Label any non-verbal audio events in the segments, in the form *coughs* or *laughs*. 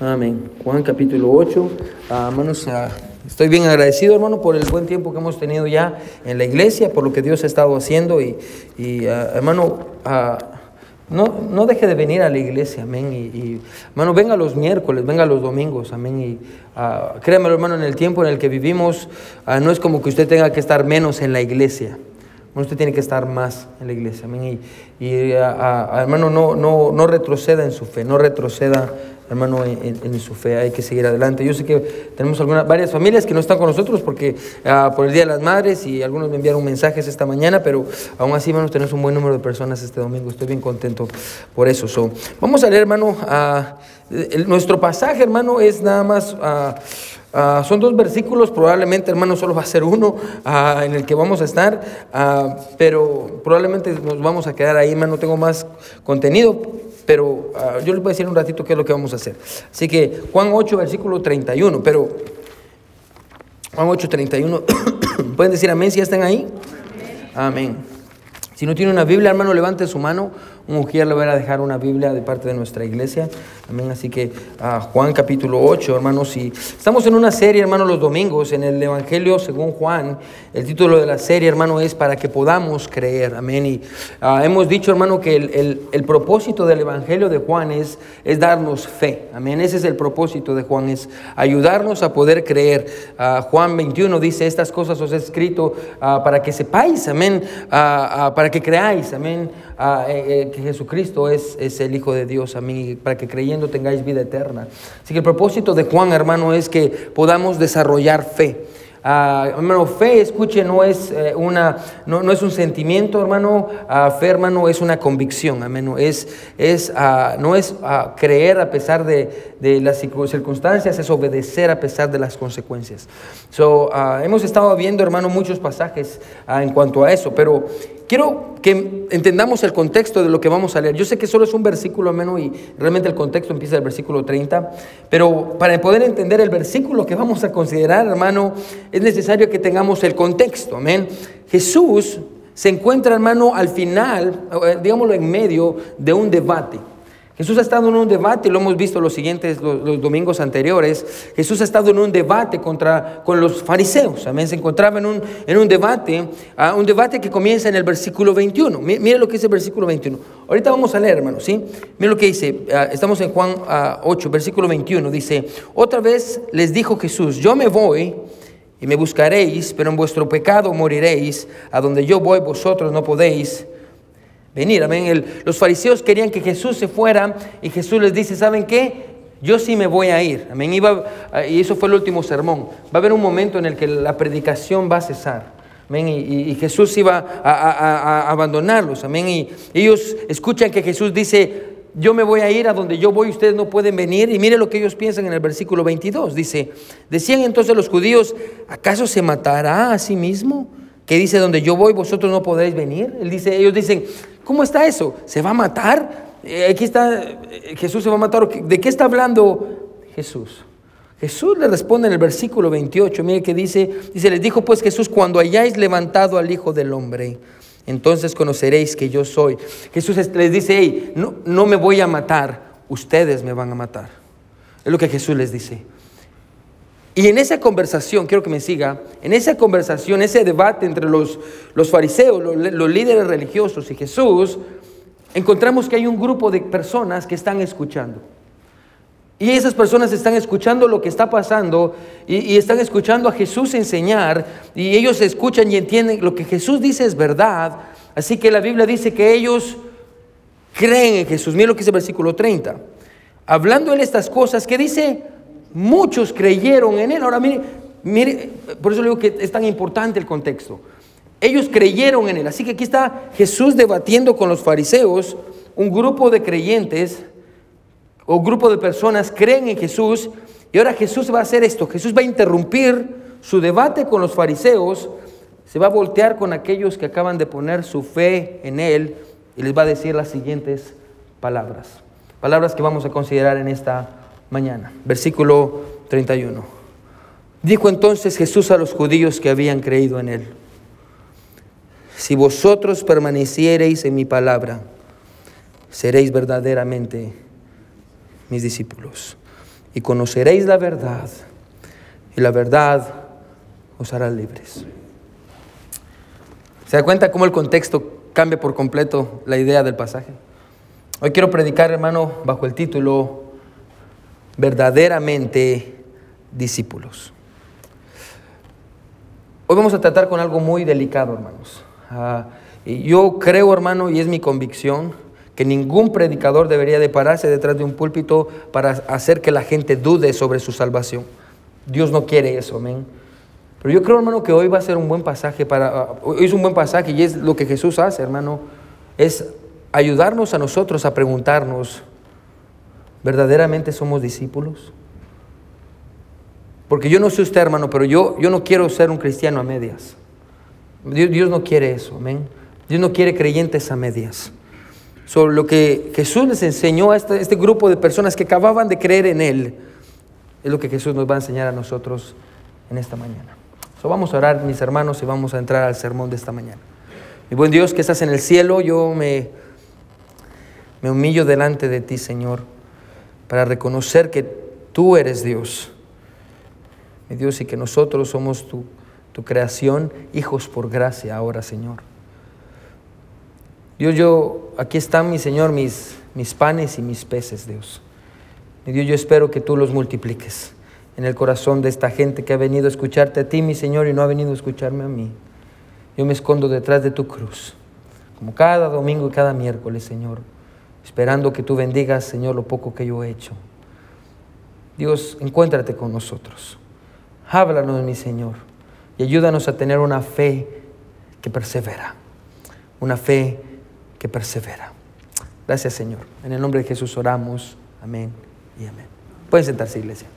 Amén. Juan capítulo 8. Ah, hermanos, ah, estoy bien agradecido, hermano, por el buen tiempo que hemos tenido ya en la iglesia, por lo que Dios ha estado haciendo. Y, y, ah, hermano, no, no deje de venir a la iglesia, amén. Y, y, hermano, venga los miércoles, venga los domingos, amén. Y créamelo, hermano, en el tiempo en el que vivimos, no es como que usted tenga que estar menos en la iglesia. Usted tiene que estar más en la iglesia, amén. Y, y, hermano, no, no, no retroceda en su fe, no retroceda hermano, en, su fe, hay que seguir adelante. Yo sé que tenemos algunas, varias familias que no están con nosotros porque ah, por el Día de las Madres y algunos me enviaron mensajes esta mañana, pero aún así, hermanos, tenemos un buen número de personas este domingo. Estoy bien contento por eso. So, vamos a leer, hermano, el- nuestro pasaje, hermano, es nada más... ah, son dos versículos, probablemente, hermano, solo va a ser uno en el que vamos a estar, pero probablemente nos vamos a quedar ahí, hermano. Tengo más contenido, pero yo les voy a decir un ratito qué es lo que vamos a hacer. Así que Juan 8, versículo 31, pero Juan 8, 31, *coughs* ¿pueden decir amén si ya están ahí? Amén. Si no tiene una Biblia, hermano, levante su mano. Un mujer le va a dejar una Biblia de parte de nuestra iglesia. Amén. Así que ah, Juan capítulo 8, hermanos. Y estamos en una serie, hermano, los domingos, en el Evangelio según Juan. El título de la serie, hermano, es para que podamos creer. Amén. Y ah, hemos dicho, hermano, que el, el- el propósito del Evangelio de Juan es, es darnos fe. Amén. Ese es el propósito de Juan, es ayudarnos a poder creer. Ah, Juan 21 dice, estas cosas os he escrito para que sepáis, amén, para que creáis, amén, eh, eh, Jesucristo es, es el Hijo de Dios, amén, y para que creyendo tengáis vida eterna. Así que el propósito de Juan, hermano, es que podamos desarrollar fe. Ah, hermano, fe, escuche, no es, eh, una, no, no es un sentimiento, hermano. Ah, fe, hermano, es una convicción, amén. Es, es, ah, no es creer a pesar de, de las circun- circunstancias, es obedecer a pesar de las consecuencias. So, hemos estado viendo, hermano, muchos pasajes en cuanto a eso, pero quiero que entendamos el contexto de lo que vamos a leer. Yo sé que solo es un versículo, hermano, y realmente el contexto empieza el versículo 30, pero para poder entender el versículo que vamos a considerar, hermano, es necesario que tengamos el contexto, amén. Jesús se encuentra, hermano, al final, eh, digámoslo en medio de un debate. Jesús ha estado en un debate, lo hemos visto los siguientes, los, domingos anteriores. Jesús ha estado en un debate contra, con los fariseos. Amén. Se encontraba en un, en un debate, ah, un debate que comienza en el versículo 21. Mi- Mire lo que dice el versículo 21. Ahorita vamos a leer, hermano, ¿sí? Mire lo que dice. ah, estamos en Juan ah, 8, versículo 21. Dice: Otra vez les dijo Jesús: Yo me voy y me buscaréis, pero en vuestro pecado moriréis. A donde yo voy, vosotros no podéis venir. Amén. Los fariseos querían que Jesús se fuera y Jesús les dice, ¿saben qué? Yo sí me voy a ir. Amén. Ah, y eso fue el último sermón. Va a haber un momento en el que la predicación va a cesar. Amén. Y, y- y Jesús iba a, a- abandonarlos. Amén. Y ellos escuchan que Jesús dice, yo me voy a ir a donde yo voy, ustedes no pueden venir. Y mire lo que ellos piensan en el versículo 22. Dice, decían entonces los judíos, ¿acaso se matará a sí mismo? Que dice, donde yo voy, vosotros no podréis venir. Él dice, ellos dicen, ¿cómo está eso? ¿Se va a matar? Eh, aquí está, eh, Jesús se va a matar. ¿De qué está hablando Jesús? Jesús le responde en el versículo 28, mire que dice, dice, les dijo pues Jesús, cuando hayáis levantado al Hijo del Hombre, entonces conoceréis que yo soy. Jesús es- les dice, hey, no, no me voy a matar, ustedes me van a matar. Es lo que Jesús les dice. Y en esa conversación, quiero que me siga, en esa conversación, ese debate entre los, los fariseos, los, líderes religiosos y Jesús, encontramos que hay un grupo de personas que están escuchando. Y esas personas están escuchando lo que está pasando y, están escuchando a Jesús enseñar y ellos escuchan y entienden lo que Jesús dice es verdad. Así que la Biblia dice que ellos creen en Jesús. Mira lo que dice el versículo 30. Hablando él estas cosas, que dice, muchos creyeron en él. Ahora mire, mire, por eso le digo que es tan importante el contexto. Ellos creyeron en él. Así que aquí está Jesús debatiendo con los fariseos, un grupo de creyentes o grupo de personas creen en Jesús y ahora Jesús va a hacer esto. Jesús va a interrumpir su debate con los fariseos, se va a voltear con aquellos que acaban de poner su fe en Él y les va a decir las siguientes palabras. Palabras que vamos a considerar en esta mañana. Versículo 31. Dijo entonces Jesús a los judíos que habían creído en Él. Si vosotros permaneciereis en mi palabra, seréis verdaderamente mis discípulos. y conoceréis la verdad, y la verdad os hará libres. ¿Se da cuenta cómo el contexto cambia por completo la idea del pasaje? Hoy quiero predicar, hermano, bajo el título Verdaderamente discípulos. Hoy vamos a tratar con algo muy delicado, hermanos. Ah, yo creo, hermano, y es mi convicción, que ningún predicador debería de pararse detrás de un púlpito para hacer que la gente dude sobre su salvación. Dios no quiere eso, amén. Pero yo creo, hermano, que hoy va a ser un buen pasaje para hoy es un buen pasaje y es lo que Jesús hace, hermano, es ayudarnos a nosotros a preguntarnos, ¿verdaderamente somos discípulos? Porque yo no sé usted, hermano, pero yo, yo no quiero ser un cristiano a medias. Dios, Dios no quiere eso, amén. Dios no quiere creyentes a medias. Sobre lo que Jesús les enseñó a este, este, grupo de personas que acababan de creer en Él, es lo que Jesús nos va a enseñar a nosotros en esta mañana. So, vamos a orar, mis hermanos, y vamos a entrar al sermón de esta mañana. Mi buen Dios que estás en el cielo, yo me, me humillo delante de ti, Señor, para reconocer que tú eres Dios. Mi Dios, y que nosotros somos tu, creación, hijos por gracia ahora, Señor. Dios, yo, aquí están, mi Señor, mis, mis panes y mis peces, Dios. Mi Dios, yo espero que tú los multipliques en el corazón de esta gente que ha venido a escucharte a ti, mi Señor, y no ha venido a escucharme a mí. Yo me escondo detrás de tu cruz, como cada domingo y cada miércoles, Señor, esperando que tú bendigas, Señor, lo poco que yo he hecho. Dios, encuéntrate con nosotros. Háblanos, mi Señor, y ayúdanos a tener una fe que persevera, una fe que persevera. Gracias Señor. En el nombre de Jesús oramos. Amén y amén. Pueden sentarse, iglesia.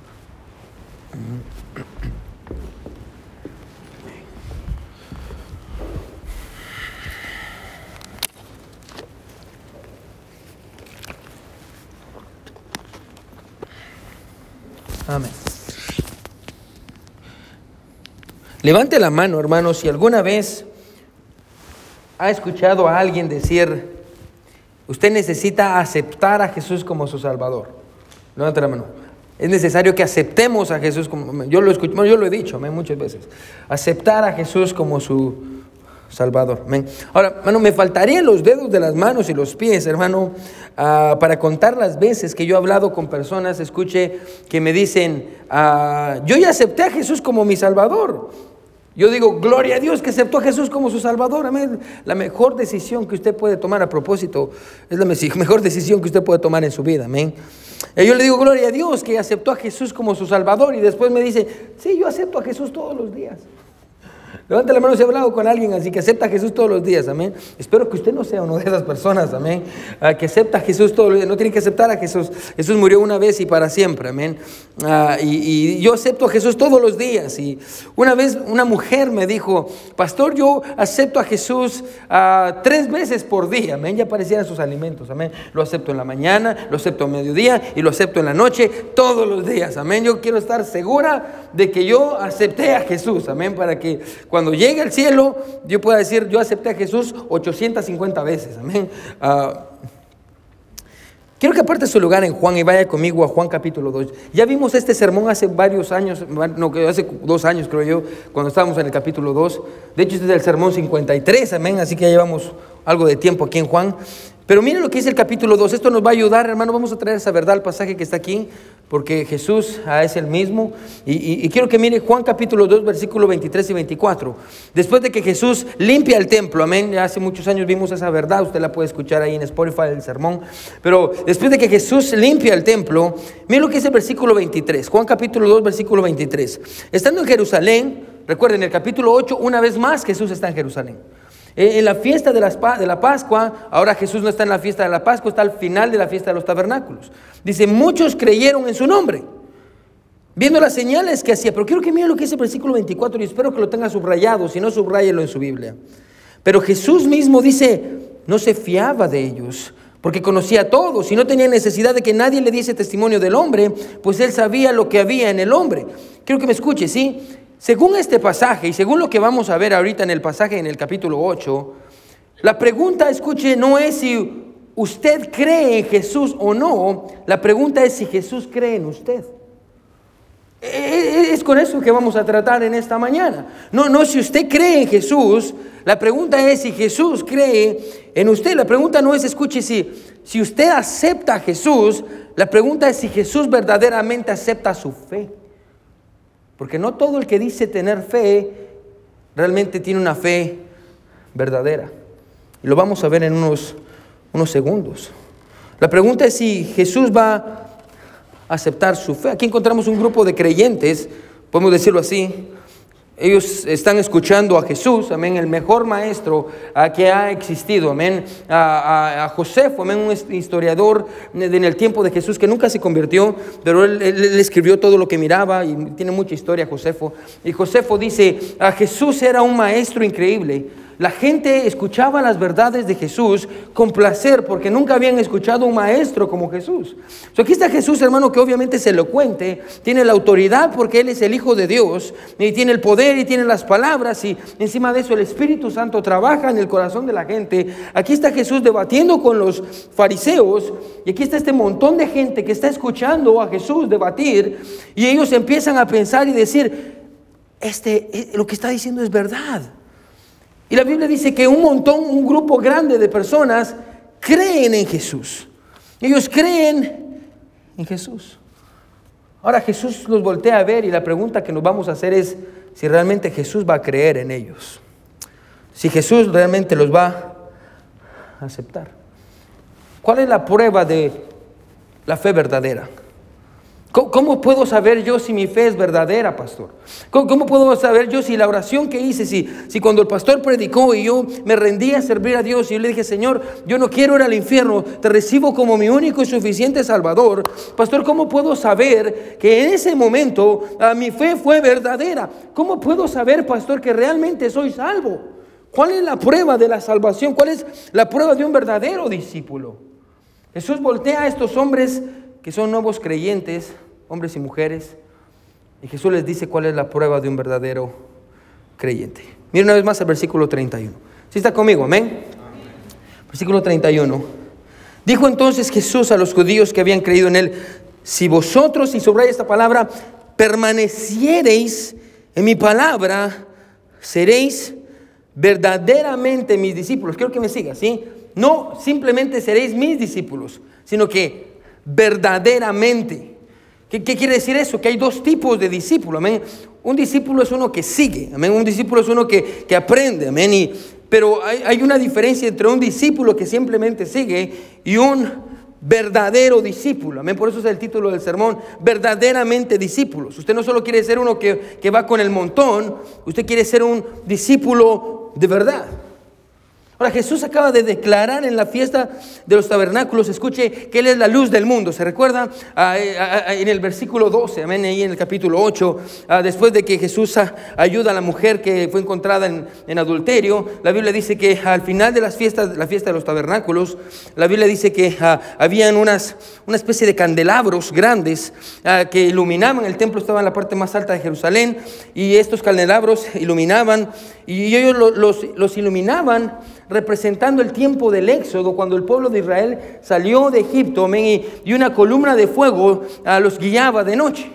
Amén. Levante la mano, hermano, si alguna vez ¿Ha escuchado a alguien decir, usted necesita aceptar a Jesús como su Salvador? Levanta la mano. Es necesario que aceptemos a Jesús como, yo lo, escucho, yo lo he dicho muchas veces, aceptar a Jesús como su Salvador. Ahora, hermano, me faltarían los dedos de las manos y los pies, hermano, ah, para contar las veces que yo he hablado con personas, escuche, que me dicen, ah, yo ya acepté a Jesús como mi Salvador. Yo digo, gloria a Dios que aceptó a Jesús como su Salvador. Amén. La mejor decisión que usted puede tomar a propósito es la *laughs* mejor decisión que usted puede tomar en su vida. Amén. Y yo le digo, gloria a Dios que aceptó a Jesús como su Salvador. Y después me dice, sí, yo acepto a Jesús todos los días. Levanta la mano si ha hablado con alguien así que acepta a Jesús todos los días, amén. Espero que usted no sea una de esas personas, amén, ah, que acepta a Jesús todos los días. No tiene que aceptar a Jesús. Jesús murió una vez y para siempre, amén. Ah, y, yo acepto a Jesús todos los días. Y una vez una mujer me dijo, pastor, yo acepto a Jesús ah, tres veces por día, amén. Ya aparecieran sus alimentos, amén. Lo acepto en la mañana, lo acepto a mediodía y lo acepto en la noche, todos los días, amén. Yo quiero estar segura de que yo acepté a Jesús, amén, para que cuando llegue al cielo, yo pueda decir, yo acepté a Jesús 850 veces. Amén. Uh, quiero que aparte su lugar en Juan y vaya conmigo a Juan capítulo 2. Ya vimos este sermón hace varios años, no, hace dos años creo yo, cuando estábamos en el capítulo 2. De hecho, este es el sermón 53, amén. Así que ya llevamos algo de tiempo aquí en Juan. Pero miren lo que dice el capítulo 2. Esto nos va a ayudar, hermano. Vamos a traer esa verdad al pasaje que está aquí, porque Jesús ah, es el mismo. Y, quiero que mire Juan capítulo 2, versículo 23 y 24. Después de que Jesús limpia el templo, amén. Ya hace muchos años vimos esa verdad. Usted la puede escuchar ahí en Spotify, el sermón. Pero después de que Jesús limpia el templo, miren lo que dice el versículo 23. Juan capítulo 2, versículo 23. Estando en Jerusalén, recuerden, el capítulo 8, una vez más Jesús está en Jerusalén. Eh, en la fiesta de la, Pascua, ahora Jesús no está en la fiesta de la Pascua, está al final de la fiesta de los tabernáculos. Dice, muchos creyeron en su nombre, viendo las señales que hacía. Pero quiero que miren lo que dice el versículo 24 y espero que lo tenga subrayado, si no, subrayelo en su Biblia. Pero Jesús mismo dice, no se fiaba de ellos, porque conocía a todos y no tenía necesidad de que nadie le diese testimonio del hombre, pues él sabía lo que había en el hombre. Quiero que me escuche, ¿sí? Según este pasaje y según lo que vamos a ver ahorita en el pasaje en el capítulo 8, la pregunta, escuche, no es si usted cree en Jesús o no, la pregunta es si Jesús cree en usted. E, e, es con eso que vamos a tratar en esta mañana. No, no si usted cree en Jesús, la pregunta es si Jesús cree en usted. La pregunta no es, escuche, si, si usted acepta a Jesús, la pregunta es si Jesús verdaderamente acepta su fe. Porque no todo el que dice tener fe realmente tiene una fe verdadera. Y lo vamos a ver en unos, unos segundos. La pregunta es si Jesús va a aceptar su fe. Aquí encontramos un grupo de creyentes, podemos decirlo así, ellos están escuchando a Jesús, amén, el mejor maestro que ha existido, amén, a, Josefo, amén, un historiador en el tiempo de Jesús que nunca se convirtió, pero él, él, escribió todo lo que miraba y tiene mucha historia Josefo. Y Josefo dice, a Jesús era un maestro increíble, la gente escuchaba las verdades de Jesús con placer porque nunca habían escuchado un maestro como Jesús. aquí está Jesús, hermano, que obviamente es elocuente, tiene la autoridad porque Él es el Hijo de Dios y tiene el poder y tiene las palabras y encima de eso el Espíritu Santo trabaja en el corazón de la gente. Aquí está Jesús debatiendo con los fariseos y aquí está este montón de gente que está escuchando a Jesús debatir y ellos empiezan a pensar y decir, este, eh, lo que está diciendo es verdad. Y la Biblia dice que un montón, un grupo grande de personas creen en Jesús. Ellos creen en Jesús. Ahora Jesús los voltea a ver y la pregunta que nos vamos a hacer es si realmente Jesús va a creer en ellos. Si Jesús realmente los va a aceptar. ¿Cuál es la prueba de la fe verdadera? ¿Cómo puedo saber yo si mi fe es verdadera, pastor? ¿Cómo, puedo saber yo si la oración que hice, si, si cuando el pastor predicó y yo me rendí a servir a Dios y yo le dije, Señor, yo no quiero ir al infierno, te recibo como mi único y suficiente Salvador, pastor, ¿cómo puedo saber que en ese momento ah, mi fe fue verdadera? ¿Cómo puedo saber, pastor, que realmente soy salvo? ¿Cuál es la prueba de la salvación? ¿Cuál es la prueba de un verdadero discípulo? Jesús voltea a estos hombres que son nuevos creyentes, hombres y mujeres, y Jesús les dice cuál es la prueba de un verdadero creyente. Miren una vez más el versículo 31. ¿Sí está conmigo? Amén. Versículo 31. Dijo entonces Jesús a los judíos que habían creído en él, si vosotros, y sobre esta palabra, permaneciereis en mi palabra, seréis verdaderamente mis discípulos. Quiero que me sigas, ¿sí? No simplemente seréis mis discípulos, sino que verdaderamente. ¿Qué, quiere decir eso? Que hay dos tipos de discípulos, amén. Un discípulo es uno que sigue, amén. Un discípulo es uno que, aprende, amén. Pero hay, hay, una diferencia entre un discípulo que simplemente sigue y un verdadero discípulo, amén. Por eso es el título del sermón, verdaderamente discípulos. Usted no solo quiere ser uno que, que va con el montón, usted quiere ser un discípulo de verdad. Ahora Jesús acaba de declarar en la fiesta de los tabernáculos, escuche, que Él es la luz del mundo. ¿Se recuerda ah, eh, ah, ah, en el versículo 12, amén, ahí en el capítulo 8, después de que Jesús ayuda a la mujer que fue encontrada en, adulterio, la Biblia dice que al final de las fiestas, la fiesta de los tabernáculos, la Biblia dice que habían unas, una especie de candelabros grandes que iluminaban, el templo estaba en la parte más alta de Jerusalén, y estos candelabros iluminaban, y ellos los, los iluminaban representando el tiempo del éxodo, cuando el pueblo de Israel salió de Egipto, y una columna de fuego ah, los guiaba de noche.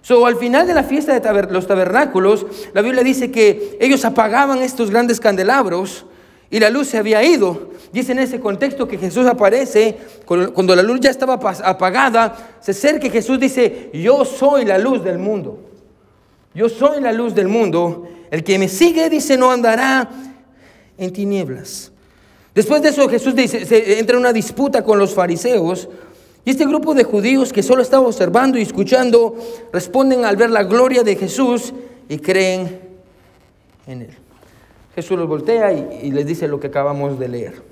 So, al final de la fiesta de los tabernáculos, la Biblia dice que ellos apagaban estos grandes candelabros y la luz se había ido. Dice en ese contexto que Jesús aparece, cuando la luz ya estaba apagada, se acerca y Jesús dice, yo soy la luz del mundo. Yo soy la luz del mundo. El que me sigue, dice, no andará en tinieblas. Después de eso Jesús dice, se entra en una disputa con los fariseos y este grupo de judíos que solo estaba observando y escuchando responden al ver la gloria de Jesús y creen en él. Jesús los voltea y, y les dice lo que acabamos de leer.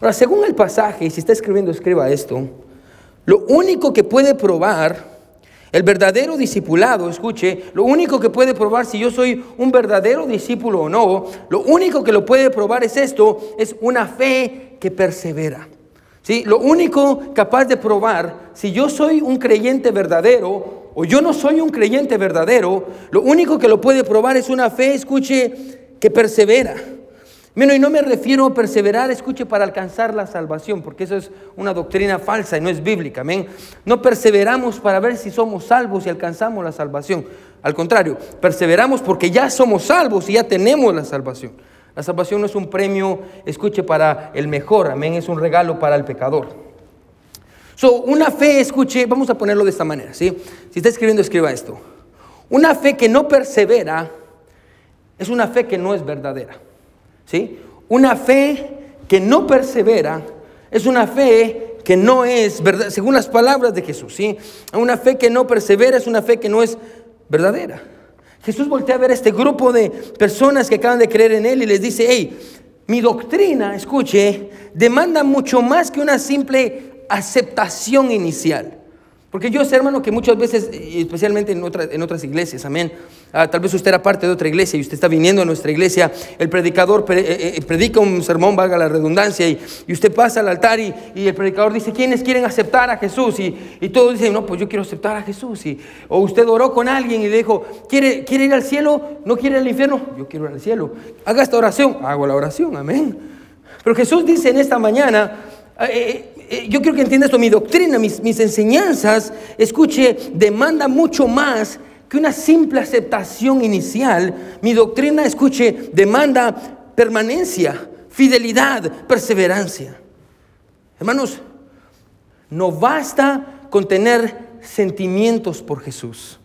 Ahora, según el pasaje, y si está escribiendo, escriba esto, lo único que puede probar el verdadero discipulado, escuche, lo único que puede probar si yo soy un verdadero discípulo o no, lo único que lo puede probar es esto, es una fe que persevera. ¿Sí? Lo único capaz de probar si yo soy un creyente verdadero o yo no soy un creyente verdadero, lo único que lo puede probar es una fe, escuche, que persevera. Bueno, y no me refiero a perseverar, escuche, para alcanzar la salvación, porque eso es una doctrina falsa y no es bíblica, amén. No perseveramos para ver si somos salvos y alcanzamos la salvación. Al contrario, perseveramos porque ya somos salvos y ya tenemos la salvación. La salvación no es un premio, escuche, para el mejor, amén, es un regalo para el pecador. So, una fe, escuche, vamos a ponerlo de esta manera, ¿sí? Si está escribiendo, escriba esto. Una fe que no persevera es una fe que no es verdadera. ¿Sí? Una fe que no persevera es una fe que no es verdad, según las palabras de Jesús, ¿sí? Una fe que no persevera es una fe que no es verdadera. Jesús voltea a ver a este grupo de personas que acaban de creer en Él y les dice, hey, mi doctrina, escuche, demanda mucho más que una simple aceptación inicial. Porque yo sé, hermano, que muchas veces, especialmente en, en otras iglesias, amén, ah, tal vez usted era parte de otra iglesia y usted está viniendo a nuestra iglesia, el predicador eh, eh, predica un sermón, valga la redundancia, y, usted pasa al altar y, el predicador dice, ¿quiénes quieren aceptar a Jesús? Y, todos dicen, no, pues yo quiero aceptar a Jesús. Y, o usted oró con alguien y dijo, ¿quiere, ¿quiere ir al cielo? ¿No quiere ir al infierno? Yo quiero ir al cielo. Haga esta oración, hago la oración, amén. Pero Jesús dice en esta mañana, eh, eh, yo quiero que entienda esto, mi doctrina, mis, mis enseñanzas, escuche, demanda mucho más que una simple aceptación inicial. Mi doctrina, escuche, demanda permanencia, fidelidad, perseverancia. Hermanos, no basta con tener sentimientos por Jesús.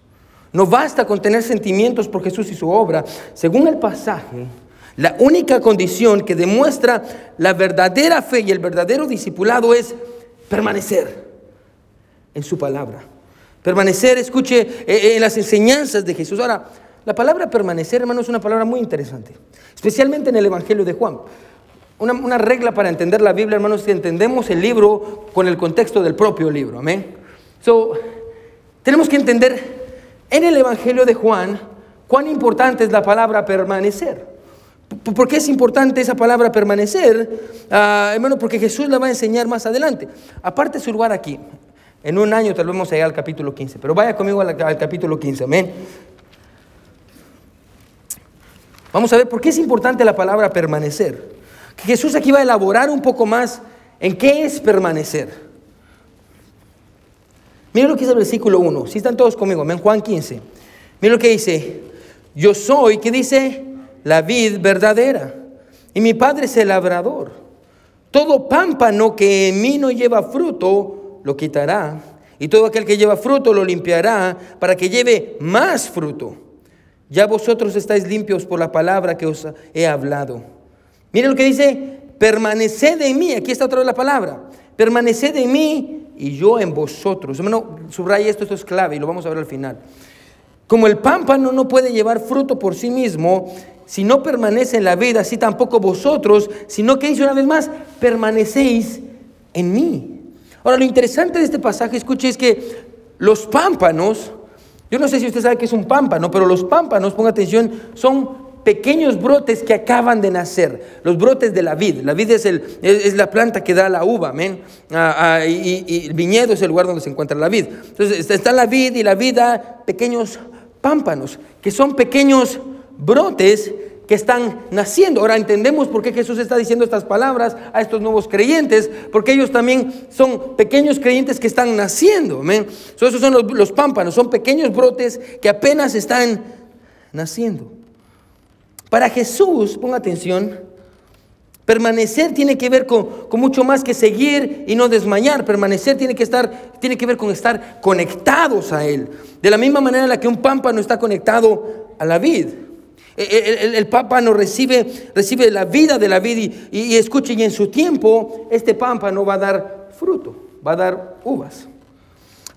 No basta con tener sentimientos por Jesús y su obra. Según el pasaje, la única condición que demuestra la verdadera fe y el verdadero discipulado es permanecer en su palabra. Permanecer, escuche, eh, eh, en las enseñanzas de Jesús. Ahora, la palabra permanecer, hermano, es una palabra muy interesante, especialmente en el Evangelio de Juan. Una, regla para entender la Biblia, hermanos, es que entendemos el libro con el contexto del propio libro. Amén. So, tenemos que entender en el Evangelio de Juan cuán importante es la palabra permanecer. ¿Por qué es importante esa palabra permanecer? Ah, hermano, porque Jesús la va a enseñar más adelante. Aparte su lugar aquí. En un año tal vez vamos a llegar al capítulo 15, pero vaya conmigo al, capítulo 15, amén. Vamos a ver por qué es importante la palabra permanecer. Que Jesús aquí va a elaborar un poco más en qué es permanecer. Miren lo que dice el versículo 1. Si están todos conmigo, amén. Juan 15. Miren lo que dice. Yo soy, ¿qué dice? la vid verdadera, y mi Padre es el labrador. Todo pámpano que en mí no lleva fruto, lo quitará, y todo aquel que lleva fruto lo limpiará, para que lleve más fruto. Ya vosotros estáis limpios por la palabra que os he hablado. Miren lo que dice, permaneced en mí, aquí está otra vez la palabra, permaneced en mí y yo en vosotros. Hermano, subraya esto, esto es clave y lo vamos a ver al final. Como el pámpano no puede llevar fruto por sí mismo, si no permanece en la vida, así tampoco vosotros, sino que dice una vez más, permanecéis en mí. Ahora, lo interesante de este pasaje, escuche, es que los pámpanos, yo no sé si usted sabe qué es un pámpano, pero los pámpanos, ponga atención, son pequeños brotes que acaban de nacer, los brotes de la vid. La vid es, el, es, la planta que da la uva, amén. Ah, ah, y, el viñedo es el lugar donde se encuentra la vid. Entonces está la vid y la vid da pequeños pámpanos, que son pequeños brotes que están naciendo. Ahora entendemos por qué Jesús está diciendo estas palabras a estos nuevos creyentes, porque ellos también son pequeños creyentes que están naciendo. esos son los, pámpanos, son pequeños brotes que apenas están naciendo. Para Jesús, ponga atención, permanecer tiene que ver con, con, mucho más que seguir y no desmayar. Permanecer tiene que, estar, tiene que ver con estar conectados a Él. De la misma manera en la que un pámpano está conectado a la vid. El, pámpano recibe, recibe la vida de la vida y, y, y en su tiempo este pámpano va a dar fruto, va a dar uvas.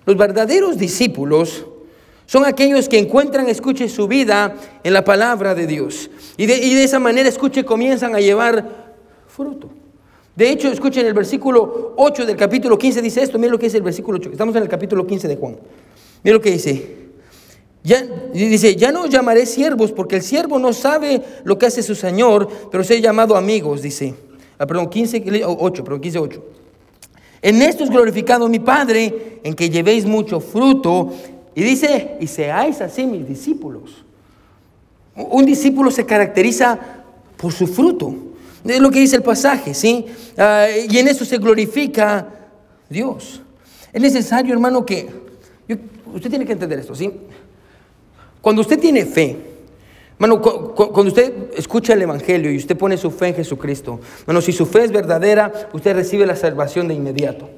Los verdaderos discípulos son aquellos que encuentran, escuche, su vida en la palabra de Dios. Y de, y de esa manera, escuche, comienzan a llevar fruto. De hecho, escuchen el versículo 8 del capítulo 15 dice esto, miren lo que es el versículo 8. Estamos en el capítulo 15 de Juan. Miren lo que dice. Ya, dice, ya no llamaré siervos porque el siervo no sabe lo que hace su Señor, pero se ha llamado amigos, dice. Ah, perdón, 15, 8, perdón, 15, 8. En esto es glorificado mi Padre, en que llevéis mucho fruto. Y dice, y seáis así mis discípulos. Un discípulo se caracteriza por su fruto. Es lo que dice el pasaje, ¿sí? Ah, y en eso se glorifica Dios. Es necesario, hermano, que usted tiene que entender esto, ¿sí? Cuando usted tiene fe, hermano, cuando usted escucha el Evangelio y usted pone su fe en Jesucristo, bueno, si su fe es verdadera, usted recibe la salvación de inmediato.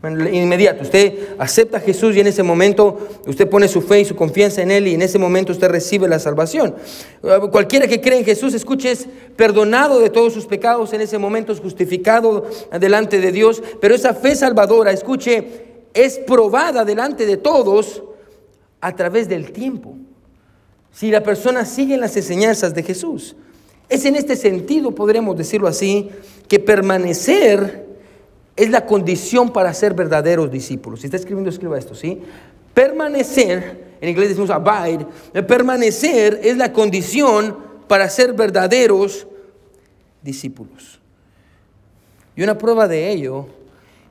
Inmediato, usted acepta a Jesús y en ese momento usted pone su fe y su confianza en Él y en ese momento usted recibe la salvación. Ah, cualquiera que cree en Jesús, escuche, es perdonado de todos sus pecados, en ese momento es justificado delante de Dios, pero esa fe salvadora, escuche, es probada delante de todos a través del tiempo. Si la persona sigue las enseñanzas de Jesús. Es en este sentido, podremos decirlo así, que permanecer es la condición para ser verdaderos discípulos. Si está escribiendo, escriba esto, ¿sí? Permanecer, en inglés decimos abide, permanecer es la condición para ser verdaderos discípulos. Y una prueba de ello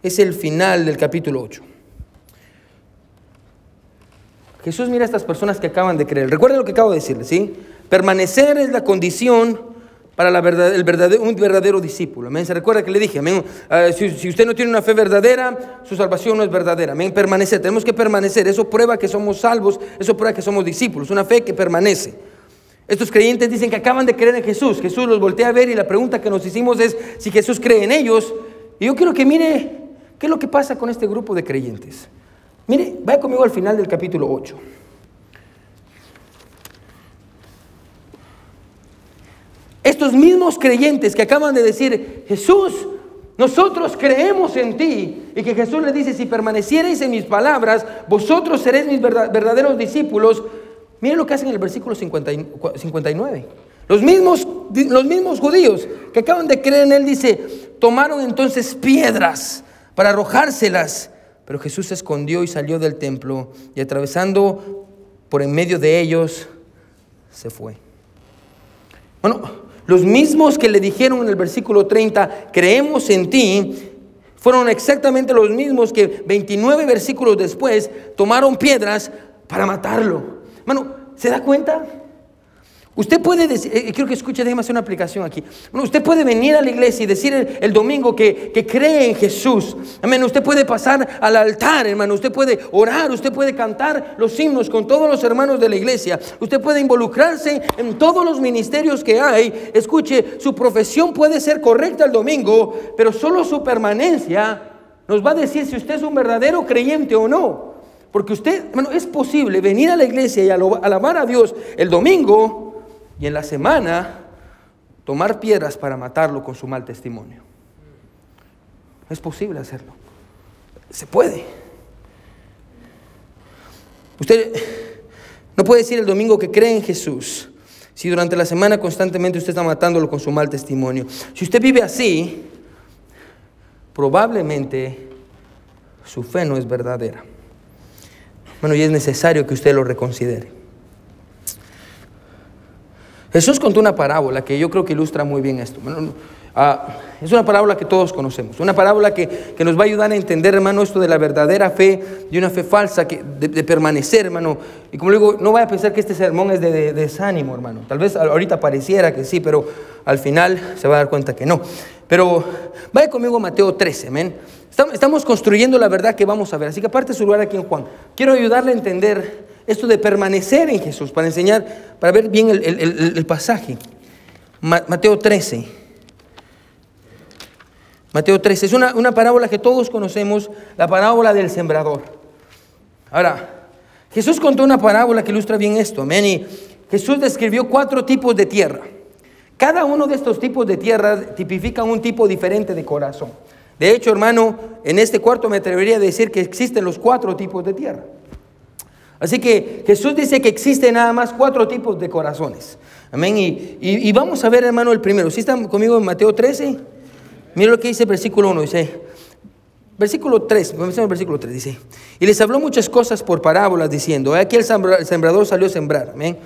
es el final del capítulo 8. Jesús mira a estas personas que acaban de creer. Recuerden lo que acabo de decirles, ¿sí? Permanecer es la condición para la verdad, el verdadero, un verdadero discípulo. Amén. Se recuerda que le dije, amén. Ah, si, usted no tiene una fe verdadera, su salvación no es verdadera. Amén. Permanecer, tenemos que permanecer. Eso prueba que somos salvos, eso prueba que somos discípulos. Una fe que permanece. Estos creyentes dicen que acaban de creer en Jesús. Jesús los voltea a ver y la pregunta que nos hicimos es si Jesús cree en ellos. Y yo quiero que mire qué es lo que pasa con este grupo de creyentes. Mire, vaya conmigo al final del capítulo 8. Estos mismos creyentes que acaban de decir, Jesús, nosotros creemos en ti. Y que Jesús le dice, si permaneciereis en mis palabras, vosotros seréis mis verdaderos discípulos. Miren lo que hacen en el versículo 59. Los mismos, los mismos judíos que acaban de creer en él, dice, tomaron entonces piedras para arrojárselas. Pero Jesús se escondió y salió del templo y atravesando por en medio de ellos, se fue. Bueno, los mismos que le dijeron en el versículo 30, creemos en ti, fueron exactamente los mismos que 29 versículos después tomaron piedras para matarlo. Bueno, ¿se da cuenta? Usted puede decir, eh, quiero que escuche, déjeme hacer una aplicación aquí. Bueno, usted puede venir a la iglesia y decir el, domingo que, que, cree en Jesús. Amén. Usted puede pasar al altar, hermano. Usted puede orar, usted puede cantar los himnos con todos los hermanos de la iglesia. Usted puede involucrarse en todos los ministerios que hay. Escuche, su profesión puede ser correcta el domingo, pero solo su permanencia nos va a decir si usted es un verdadero creyente o no. Porque usted, hermano, es posible venir a la iglesia y alabar a Dios el domingo y en la semana tomar piedras para matarlo con su mal testimonio. Es posible hacerlo. Se puede. Usted no puede decir el domingo que cree en Jesús si durante la semana constantemente usted está matándolo con su mal testimonio. Si usted vive así, probablemente su fe no es verdadera. Bueno, y es necesario que usted lo reconsidere. Jesús contó una parábola que yo creo que ilustra muy bien esto. Ah, es una parábola que todos conocemos, una parábola que, nos va a ayudar a entender, hermano, esto de la verdadera fe, de una fe falsa, que, de, permanecer, hermano. Y como digo, no vaya a pensar que este sermón es de, desánimo, hermano. Tal vez ahorita pareciera que sí, pero al final se va a dar cuenta que no. Pero vaya conmigo Mateo 13, amén. Estamos construyendo la verdad que vamos a ver. Así que aparte su lugar aquí en Juan, quiero ayudarle a entender esto de permanecer en Jesús, para enseñar, para ver bien el, pasaje. Mateo 13. Mateo 13. Es una, una, parábola que todos conocemos, la parábola del sembrador. Ahora, Jesús contó una parábola que ilustra bien esto. Amén. Jesús describió cuatro tipos de tierra. Cada uno de estos tipos de tierra tipifica un tipo diferente de corazón. De hecho, hermano, en este cuarto me atrevería a decir que existen los cuatro tipos de tierra. Así que Jesús dice que existen nada más cuatro tipos de corazones. Amén. Y, vamos a ver, hermano, el primero. Si están conmigo en Mateo 13, mira lo que dice el versículo 1. Dice, versículo 3, vamos a el versículo 3. Dice, y les habló muchas cosas por parábolas diciendo, aquí el sembrador salió a sembrar. Amén.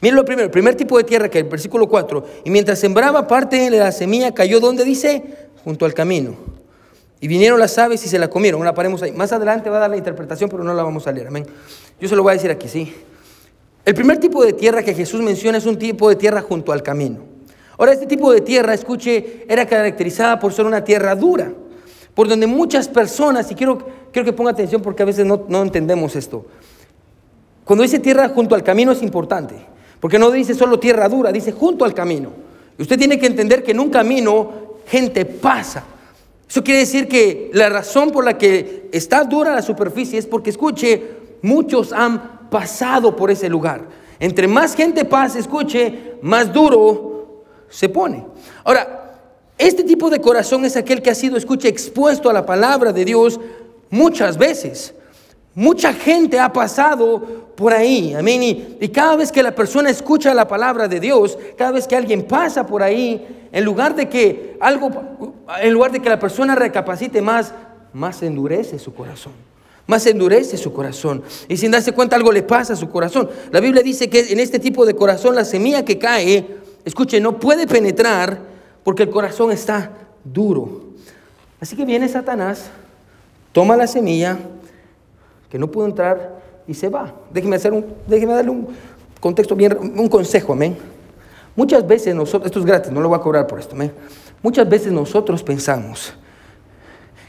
Mira lo primero, el primer tipo de tierra que el versículo 4. Y mientras sembraba parte de la semilla cayó donde dice, junto al camino. Y vinieron las aves y se la comieron. la paremos ahí. Más adelante va a dar la interpretación, pero no la vamos a leer. Amén. Yo se lo voy a decir aquí, sí. El primer tipo de tierra que Jesús menciona es un tipo de tierra junto al camino. Ahora, este tipo de tierra, escuche, era caracterizada por ser una tierra dura, por donde muchas personas, y quiero, quiero que ponga atención porque a veces no, no entendemos esto, cuando dice tierra junto al camino es importante, porque no dice solo tierra dura, dice junto al camino. Y usted tiene que entender que en un camino gente pasa. Eso quiere decir que la razón por la que está dura la superficie es porque, escuche, muchos han pasado por ese lugar. Entre más gente pasa, escuche, más duro se pone. Ahora, este tipo de corazón es aquel que ha sido, escuche, expuesto a la palabra de Dios muchas veces. Mucha gente ha pasado por ahí, amén. Y, cada vez que la persona escucha la palabra de Dios, cada vez que alguien pasa por ahí, en lugar de que algo, en lugar de que la persona recapacite más, más endurece su corazón. Más endurece su corazón. Y sin darse cuenta algo le pasa a su corazón. La Biblia dice que en este tipo de corazón la semilla que cae, escuche, no puede penetrar porque el corazón está duro. Así que viene Satanás, toma la semilla, que no pudo entrar y se va. Déjeme, hacer un, déjeme darle un contexto bien, un consejo, amén. Muchas veces nosotros, esto es gratis, no lo voy a cobrar por esto, amén. Muchas veces nosotros pensamos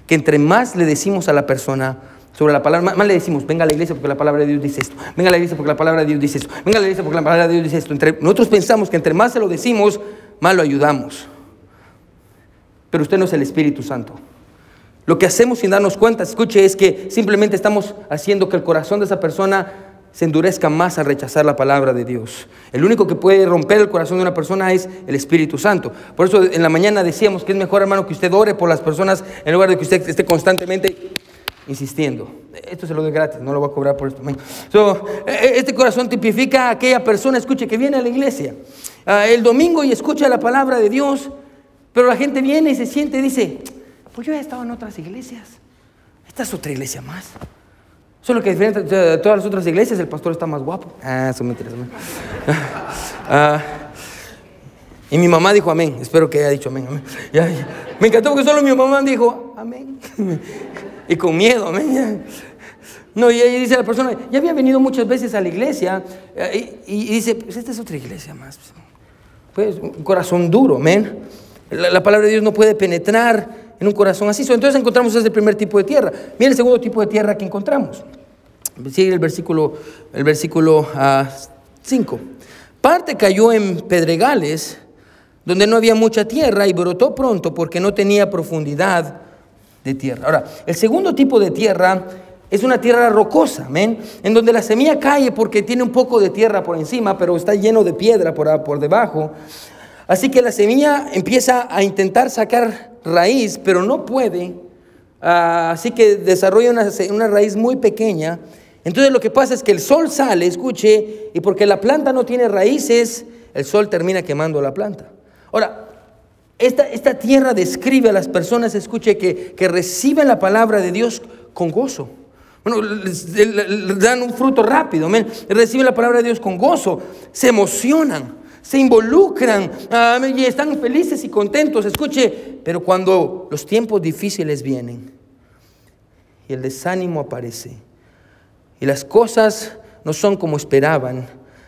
que entre más le decimos a la persona sobre la palabra, más, le decimos, venga a la iglesia porque la palabra de Dios dice esto, venga a la iglesia porque la palabra de Dios dice esto, venga a la iglesia porque la palabra de Dios dice esto. Entre, nosotros pensamos que entre más se lo decimos, más lo ayudamos. Pero usted no es el Espíritu Santo. Lo que hacemos sin darnos cuenta, escuche, es que simplemente estamos haciendo que el corazón de esa persona se endurezca más a rechazar la palabra de Dios. El único que puede romper el corazón de una persona es el Espíritu Santo. Por eso en la mañana decíamos que es mejor, hermano, que usted ore por las personas en lugar de que usted esté constantemente insistiendo. Esto se lo doy gratis, no lo voy a cobrar por esto. E, e, este corazón tipifica a aquella persona, escuche, que viene a la iglesia ah, el domingo y escucha la palabra de Dios, pero la gente viene y se siente y dice, pues yo he estado en otras iglesias. Esta es otra iglesia más. Solo que diferente de todas las otras iglesias, el pastor está más guapo. Ah, eso me interesa. *laughs* Ah, y mi mamá dijo amén. Espero que haya dicho amén. amén. Me encantó porque solo mi mamá dijo amén. *laughs* y con miedo, amén. No, y ahí dice la persona, ya había venido muchas veces a la iglesia eh, y, dice, pues esta es otra iglesia más. Pues un corazón duro, amén. La, la palabra de Dios no puede penetrar en un corazón así. Entonces encontramos ese primer tipo de tierra. Mira el segundo tipo de tierra que encontramos. Sigue el versículo, el versículo 5. Ah, Parte cayó en pedregales donde no había mucha tierra y brotó pronto porque no tenía profundidad de tierra. Ahora, el segundo tipo de tierra es una tierra rocosa, ¿men? en donde la semilla cae porque tiene un poco de tierra por encima, pero está lleno de piedra por, por debajo. Así que la semilla empieza a intentar sacar raíz, pero no puede. Ah, así que desarrolla una, raíz muy pequeña. Entonces lo que pasa es que el sol sale, escuche, y porque la planta no tiene raíces, el sol termina quemando la planta. Ahora, esta, esta tierra describe a las personas, escuche, que, que reciben la palabra de Dios con gozo. Bueno, dan un fruto rápido, reciben la palabra de Dios con gozo, se emocionan se involucran y están felices y contentos. Escuche, pero cuando los tiempos difíciles vienen y el desánimo aparece y las cosas no son como esperaban,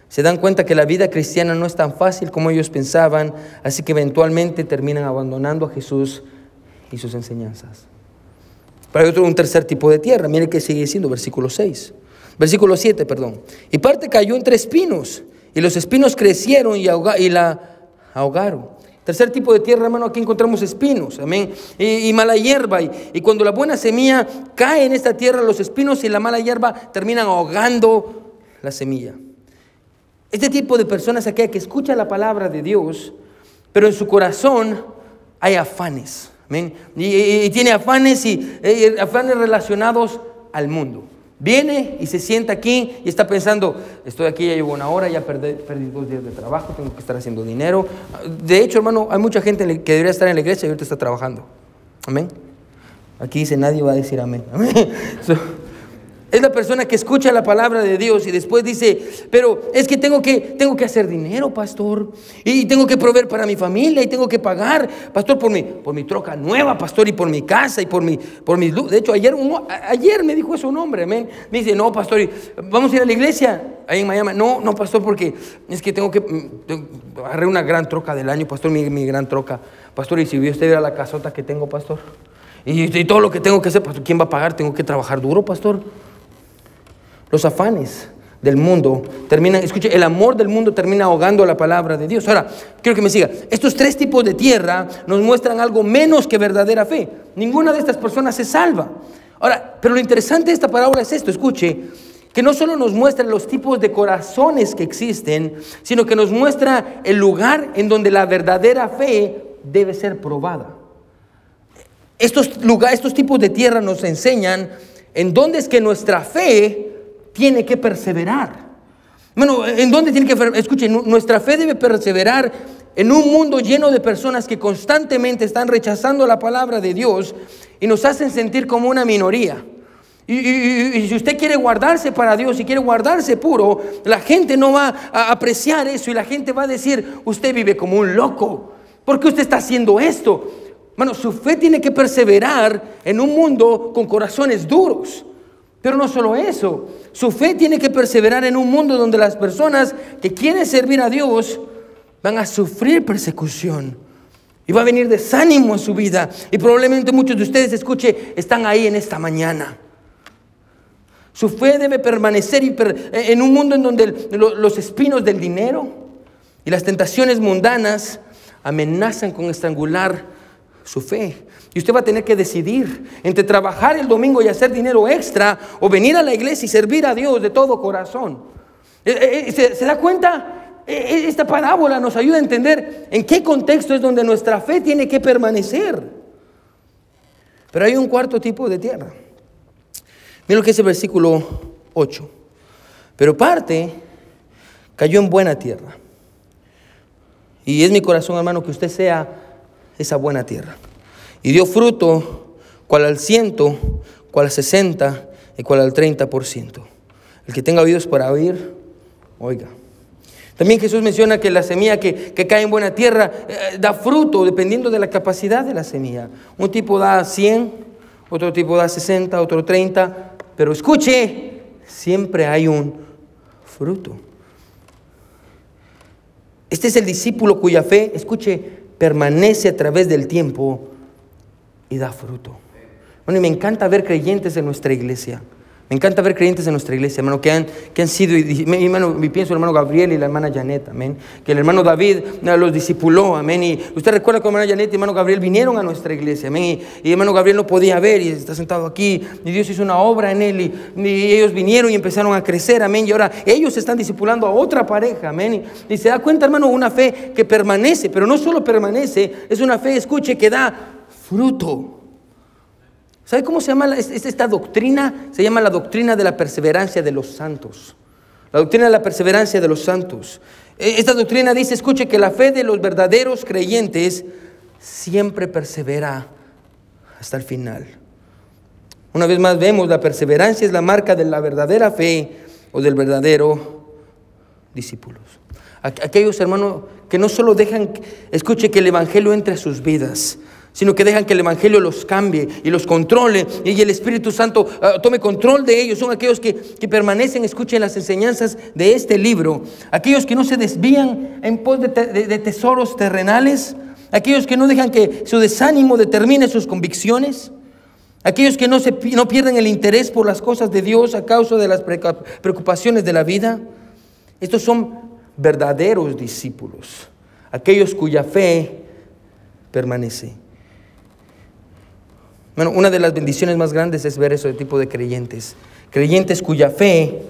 se dan cuenta que la vida cristiana no es tan fácil como ellos pensaban, así que eventualmente terminan abandonando a Jesús y sus enseñanzas. Pero hay otro, un tercer tipo de tierra, mire que sigue diciendo, versículo 6, versículo 7, perdón. Y parte cayó entre espinos y los espinos crecieron y, y la ahogaron. Tercer tipo de tierra, hermano, aquí encontramos espinos, amén, y, mala hierba. Y, cuando la buena semilla cae en esta tierra, los espinos y la mala hierba terminan ahogando la semilla. Este tipo de personas aquella que escucha la palabra de Dios, pero en su corazón hay afanes, amén, y, tiene afanes y afanes relacionados al mundo. Viene y se sienta aquí y está pensando, estoy aquí, ya llevo una hora, ya perdí, dos días de trabajo, tengo que estar haciendo dinero. De hecho, hermano, hay mucha gente que debería estar en la iglesia y ahorita está trabajando. Amén. Aquí dice, nadie va a decir amén. *laughs* Es la persona que escucha la palabra de Dios y después dice, pero es que tengo que, tengo que hacer dinero, pastor, y tengo que proveer para mi familia y tengo que pagar, pastor, por mi, por mi troca nueva, pastor, y por mi casa y por mi, por mis. De hecho, ayer, ayer me dijo eso un hombre, amén. Me dice, no, pastor, vamos a ir a la iglesia ahí en Miami. No, no, pastor, porque es que tengo que mm, agarré una gran troca del año, pastor, mi, mi gran troca. Pastor, y si usted a la casota que tengo, pastor. Y, todo lo que tengo que hacer, pastor, ¿quién va a pagar? Tengo que trabajar duro, pastor. Los afanes del mundo terminan, escuche, el amor del mundo termina ahogando la palabra de Dios. Ahora, quiero que me siga. Estos tres tipos de tierra nos muestran algo menos que verdadera fe. Ninguna de estas personas se salva. Ahora, pero lo interesante de esta parábola es esto, escuche, que no solo nos muestra los tipos de corazones que existen, sino que nos muestra el lugar en donde la verdadera fe debe ser probada. Estos, lugares, estos tipos de tierra nos enseñan en dónde es que nuestra fe tiene que perseverar. Bueno, ¿en dónde tiene que Escuchen, nuestra fe debe perseverar en un mundo lleno de personas que constantemente están rechazando la palabra de Dios y nos hacen sentir como una minoría. Y, si usted quiere guardarse para Dios y quiere guardarse puro, la gente no va a apreciar eso y la gente va a decir, usted vive como un loco. ¿Por qué usted está haciendo esto? Bueno, su fe tiene que perseverar en un mundo con corazones duros. Pero no solo eso, su fe tiene que perseverar en un mundo donde las personas que quieren servir a Dios van a sufrir persecución. Y va a venir desánimo en su vida. Y probablemente muchos de ustedes, escuche, están ahí en esta mañana. Su fe debe permanecer en un mundo en donde los espinos del dinero y las tentaciones mundanas amenazan con estrangular su fe. Y usted va a tener que decidir entre trabajar el domingo y hacer dinero extra o venir a la iglesia y servir a Dios de todo corazón. Eh, eh, eh, ¿Se, da cuenta? Esta parábola nos ayuda a entender en qué contexto es donde nuestra fe tiene que permanecer. Pero hay un cuarto tipo de tierra. Mira lo que es el versículo 8. Pero parte cayó en buena tierra. Y es mi corazón, hermano, que usted sea esa buena tierra. Y dio fruto, cual al ciento, cual al sesenta y cual al treinta por ciento. El que tenga oídos para oír, oiga. También Jesús menciona que la semilla que, cae en buena tierra eh, da fruto dependiendo de la capacidad de la semilla. Un tipo da 100, otro tipo da 60, otro 30, pero escuche, siempre hay un fruto. Este es el discípulo cuya fe, escuche, permanece a través del tiempo y da fruto. Bueno, y me encanta ver creyentes en nuestra iglesia me encanta ver creyentes en nuestra iglesia, hermano, que han, que han sido, mi hermano, pienso el hermano Gabriel y la hermana Janet, amén. Que el hermano David los discipuló, amén. Y usted recuerda que hermana Janet y hermano Gabriel vinieron a nuestra iglesia, amén. Y, el hermano Gabriel no podía ver y está sentado aquí. Y Dios hizo una obra en él y, ellos vinieron y empezaron a crecer, amén. Y ahora ellos están discipulando a otra pareja, amén. Y, se da cuenta, hermano, una fe que permanece, pero no solo permanece, es una fe, escuche, que da fruto. ¿Sabe cómo se llama esta doctrina? Se llama la doctrina de la perseverancia de los santos. La doctrina de la perseverancia de los santos. E, esta doctrina dice, escuche, que la fe de los verdaderos creyentes siempre persevera hasta el final. Una vez más vemos, la perseverancia es la marca de la verdadera fe o del verdadero discípulos. Aquellos hermanos que no solo dejan, escuche, que el Evangelio entre a sus vidas, sino que dejan que el Evangelio los cambie y los controle y el Espíritu Santo ah, tome control de ellos. Son aquellos que, permanecen, escuchen las enseñanzas de este libro, aquellos que no se desvían en pos de, tesoros terrenales, aquellos que no dejan que su desánimo determine sus convicciones. Aquellos que no, se, no pierden el interés por las cosas de Dios a causa de las preocupaciones de la vida. Estos son verdaderos discípulos, aquellos cuya fe permanece. Bueno, una de las bendiciones más grandes es ver ese tipo de creyentes. Creyentes cuya fe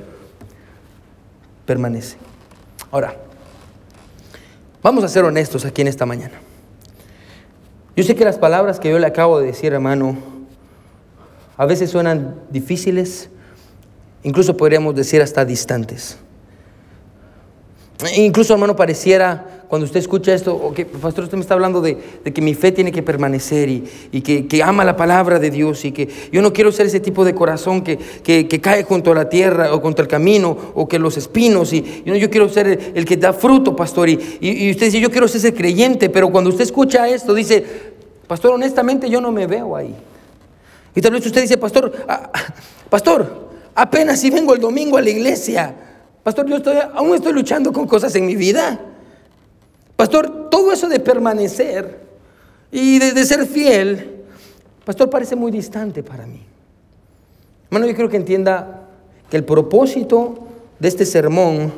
permanece. Ahora, vamos a ser honestos aquí en esta mañana. Yo sé que las palabras que yo le acabo de decir, hermano, a veces suenan difíciles, incluso podríamos decir hasta distantes. Incluso, hermano, pareciera, cuando usted escucha esto, o que, pastor, usted me está hablando de, que mi fe tiene que permanecer y, que, ama la palabra de Dios y que yo no quiero ser ese tipo de corazón que, cae junto a la tierra o contra el camino o que los espinos y, yo quiero ser el, que da fruto, pastor. Y, y, usted dice, yo quiero ser ese creyente, pero cuando usted escucha esto, dice, pastor, honestamente yo no me veo ahí. Y tal vez usted dice, pastor, ah, pastor, apenas si vengo el domingo a la iglesia. Pastor, yo estoy, aún estoy luchando con cosas en mi vida. Pastor, todo eso de permanecer y de, ser fiel, pastor, parece muy distante para mí. Hermano, yo quiero que entienda que el propósito de este sermón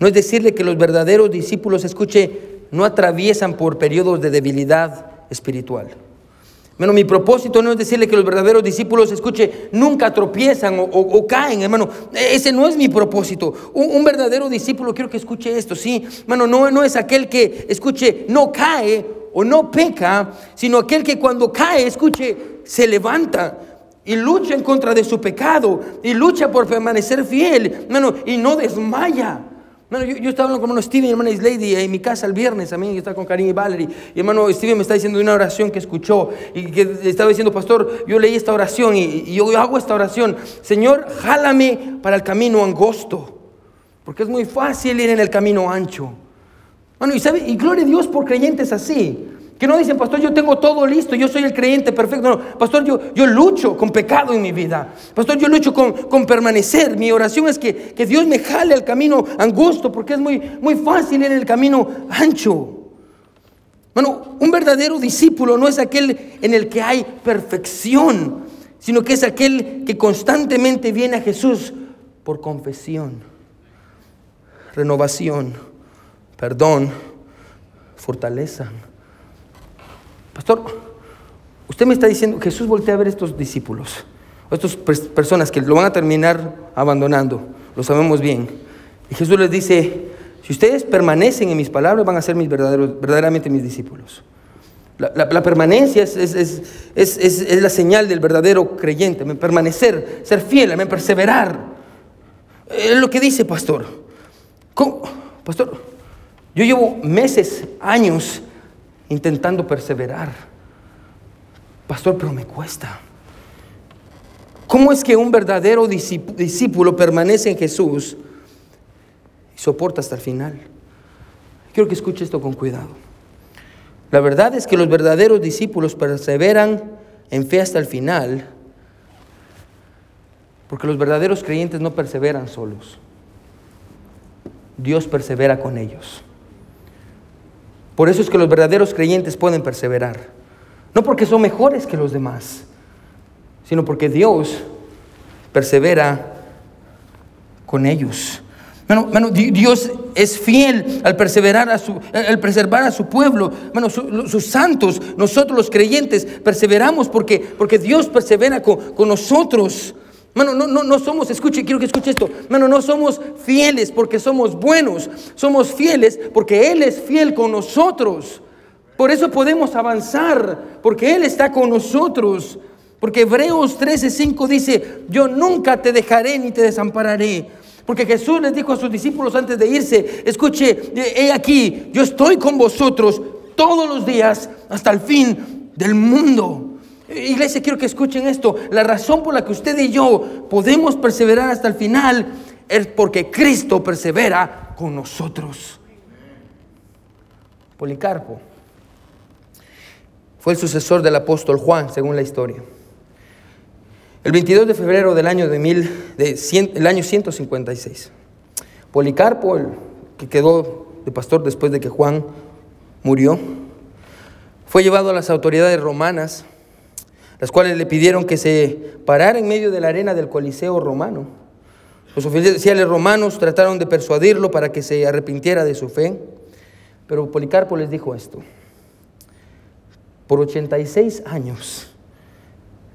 no es decirle que los verdaderos discípulos, escuche, no atraviesan por periodos de debilidad espiritual. Hermano, mi propósito no es decirle que los verdaderos discípulos, escuche, nunca tropiezan o, caen, hermano. Ese no es mi propósito. Un, verdadero discípulo, quiero que escuche esto, sí. Hermano, no, no es aquel que, escuche, no cae o no peca, sino aquel que cuando cae, escuche, se levanta y lucha en contra de su pecado y lucha por permanecer fiel, hermano, y no desmaya yo, estaba hablando con hermano Steven y hermana Lady en mi casa el viernes también, yo estaba con Karim y Valerie. Y hermano Steven me está diciendo una oración que escuchó y que estaba diciendo, pastor, yo leí esta oración y, yo hago esta oración. Señor, jálame para el camino angosto, porque es muy fácil ir en el camino ancho. Bueno, y, sabe, y gloria a Dios por creyentes así. Que no dicen, pastor, yo tengo todo listo, yo soy el creyente perfecto. No, pastor, yo, yo lucho con pecado en mi vida. Pastor, yo lucho con, con permanecer. Mi oración es que, que, Dios me jale al camino angosto, porque es muy, muy fácil en el camino ancho. Bueno, un verdadero discípulo no es aquel en el que hay perfección, sino que es aquel que constantemente viene a Jesús por confesión, renovación, perdón, fortaleza Pastor, usted me está diciendo, Jesús voltea a ver estos discípulos, estas personas que lo van a terminar abandonando, lo sabemos bien. Y Jesús les dice, si ustedes permanecen en mis palabras, van a ser mis verdaderos, verdaderamente mis discípulos. La, permanencia es, es, la señal del verdadero creyente, permanecer, ser fiel, perseverar. Es lo que dice, pastor. Pastor, yo llevo meses, años intentando perseverar. Pastor, pero me cuesta. ¿Cómo es que un verdadero discípulo permanece en Jesús y soporta hasta el final? Quiero que escuche esto con cuidado. La verdad es que los verdaderos discípulos perseveran en fe hasta el final, porque los verdaderos creyentes no perseveran solos. Dios persevera con ellos. Por eso es que los verdaderos creyentes pueden perseverar. No porque son mejores que los demás, sino porque Dios persevera con ellos. Bueno, Dios es fiel al perseverar a su, al preservar a su pueblo. Bueno, sus santos, nosotros los creyentes, perseveramos porque, porque Dios persevera con, con nosotros. Mano, no, no, no somos, escuche, quiero que escuche esto. Mano, no somos fieles porque somos buenos. Somos fieles porque Él es fiel con nosotros. Por eso podemos avanzar, porque Él está con nosotros. Porque Hebreos 13:5 dice, yo nunca te dejaré ni te desampararé. Porque Jesús les dijo a sus discípulos antes de irse, escuche, he aquí, yo estoy con vosotros todos los días hasta el fin del mundo. Iglesia, quiero que escuchen esto. La razón por la que usted y yo podemos perseverar hasta el final es porque Cristo persevera con nosotros. Policarpo fue el sucesor del apóstol Juan, según la historia. El 22 de febrero del año, de mil, de el año 156, Policarpo, el que quedó de pastor después de que Juan murió, fue llevado a las autoridades romanas las cuales le pidieron que se parara en medio de la arena del Coliseo romano. Los oficiales romanos trataron de persuadirlo para que se arrepintiera de su fe, pero Policarpo les dijo esto, por 86 años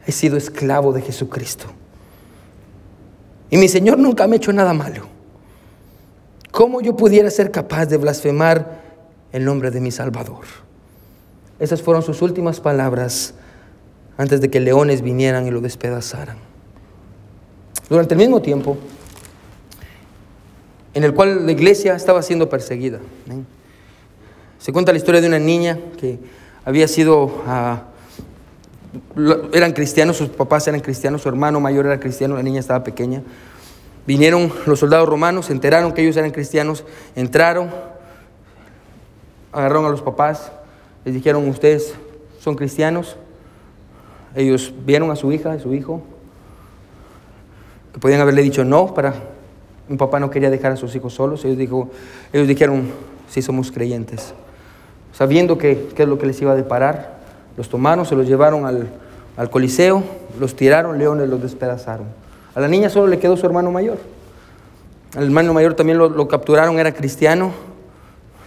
he sido esclavo de Jesucristo y mi Señor nunca me ha hecho nada malo. ¿Cómo yo pudiera ser capaz de blasfemar el nombre de mi Salvador? Esas fueron sus últimas palabras antes de que leones vinieran y lo despedazaran. Durante el mismo tiempo, en el cual la iglesia estaba siendo perseguida. Se cuenta la historia de una niña que había sido, ah, eran cristianos, sus papás eran cristianos, su hermano mayor era cristiano, la niña estaba pequeña. Vinieron los soldados romanos, se enteraron que ellos eran cristianos, entraron, agarraron a los papás, les dijeron, ustedes son cristianos. Ellos vieron a su hija, a su hijo, que podían haberle dicho no para un papá no quería dejar a sus hijos solos. Ellos, dijo, ellos dijeron, sí somos creyentes. Sabiendo que qué es lo que les iba a deparar, los tomaron, se los llevaron al, al coliseo, los tiraron, leones los despedazaron. A la niña solo le quedó su hermano mayor. Al hermano mayor también lo, lo capturaron, era cristiano.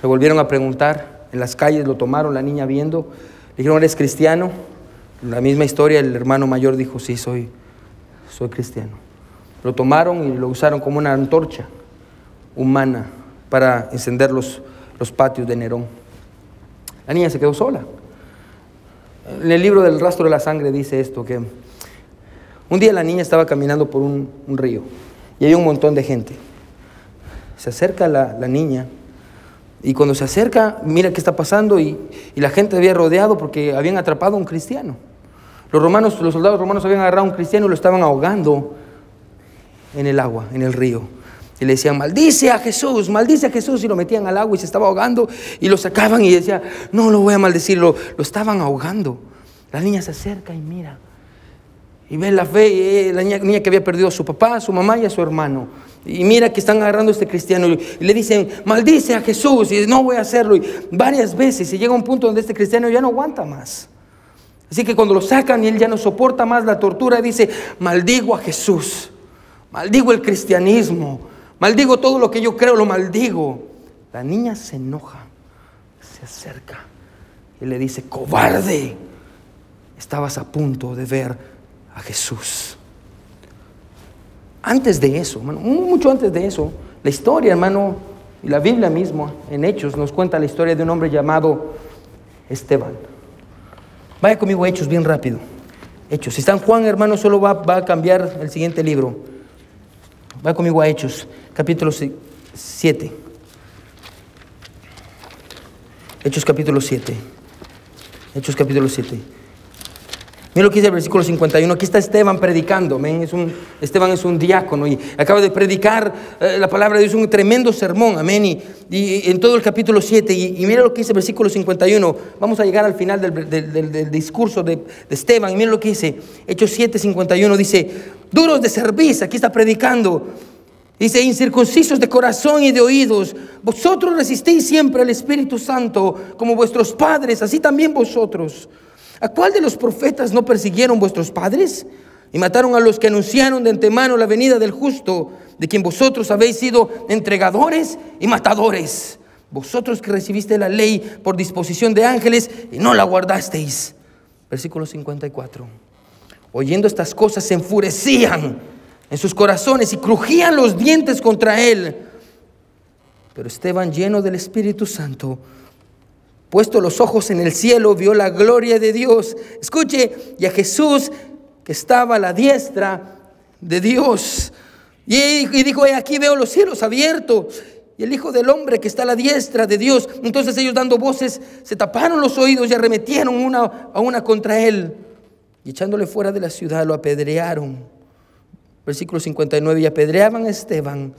Le volvieron a preguntar en las calles, lo tomaron, la niña viendo. Le dijeron, ¿eres cristiano? La misma historia, el hermano mayor dijo, sí, soy, soy cristiano. Lo tomaron y lo usaron como una antorcha humana para encender los, los patios de Nerón. La niña se quedó sola. En el libro del rastro de la sangre dice esto, que un día la niña estaba caminando por un, río y había un montón de gente. Se acerca la, la, niña y cuando se acerca, mira qué está pasando y, y la gente había rodeado porque habían atrapado a un cristiano. Los romanos, los soldados romanos habían agarrado a un cristiano y lo estaban ahogando en el agua, en el río. Y le decían, maldice a Jesús, maldice a Jesús. Y lo metían al agua y se estaba ahogando. Y lo sacaban y decía, no lo voy a maldecir, lo, estaban ahogando. La niña se acerca y mira. Y ve la fe, eh, la niña, niña, que había perdido a su papá, a su mamá y a su hermano. Y mira que están agarrando a este cristiano y le dicen, maldice a Jesús. Y no voy a hacerlo. Y varias veces. Y llega un punto donde este cristiano ya no aguanta más. Así que cuando lo sacan y él ya no soporta más la tortura, dice, maldigo a Jesús maldigo el cristianismo, maldigo todo lo que yo creo, lo maldigo. La niña se enoja, se acerca y le dice, cobarde, estabas a punto de ver a Jesús. Antes de eso, mucho antes de eso, la historia, hermano, y la Biblia mismo, en Hechos, nos cuenta la historia de un hombre llamado Esteban. Vaya conmigo a Hechos bien rápido. Hechos. Si en Juan, hermano, solo va, va a cambiar el siguiente libro. Va conmigo a Hechos, capítulo 7. Hechos capítulo 7. Hechos capítulo 7. Mira lo que dice el versículo 51. Aquí está Esteban predicando. Esteban es un diácono y acaba de predicar eh, la palabra de Dios, un tremendo sermón. Amén. Y, en todo el capítulo 7. Y, mira lo que dice el versículo 51. Vamos a llegar al final del, discurso de, de, Esteban. Y mira lo que dice. Hechos 7, 51. Dice: Duros de cerviz. Aquí está predicando. Dice, incircuncisos de corazón y de oídos, vosotros resistéis siempre al Espíritu Santo como vuestros padres, así también vosotros. ¿A cuál de los profetas no persiguieron vuestros padres? Y mataron a los que anunciaron de antemano la venida del justo, de quien vosotros habéis sido entregadores y matadores. Vosotros que recibiste la ley por disposición de ángeles y no la guardasteis. Versículo 54. Oyendo estas cosas se enfurecían en sus corazones y crujían los dientes contra él. Pero Esteban, lleno del Espíritu Santo, puesto los ojos en el cielo, vio la gloria de Dios. Escuche, y a Jesús que estaba a la diestra de Dios. Y, dijo, aquí veo los cielos abiertos y el Hijo del Hombre que está a la diestra de Dios. Entonces ellos dando voces se taparon los oídos y arremetieron una a una contra él. Y echándole fuera de la ciudad lo apedrearon. Versículo 59, y apedreaban a Esteban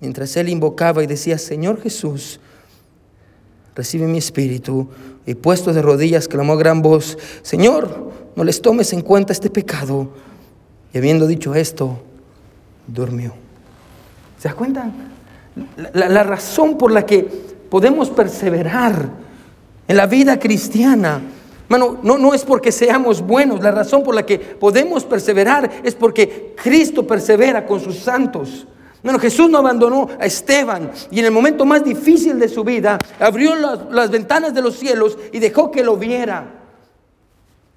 mientras él invocaba y decía, Señor Jesús, recibe mi espíritu. Y puesto de rodillas, clamó a gran voz, Señor, no les tomes en cuenta este pecado. Y habiendo dicho esto, durmió. ¿Se da cuenta? La, razón por la que podemos perseverar en la vida cristiana, Mano, no, no es porque seamos buenos, la razón por la que podemos perseverar es porque Cristo persevera con sus santos. Bueno, Jesús no abandonó a Esteban y en el momento más difícil de su vida abrió las, ventanas de los cielos y dejó que lo viera.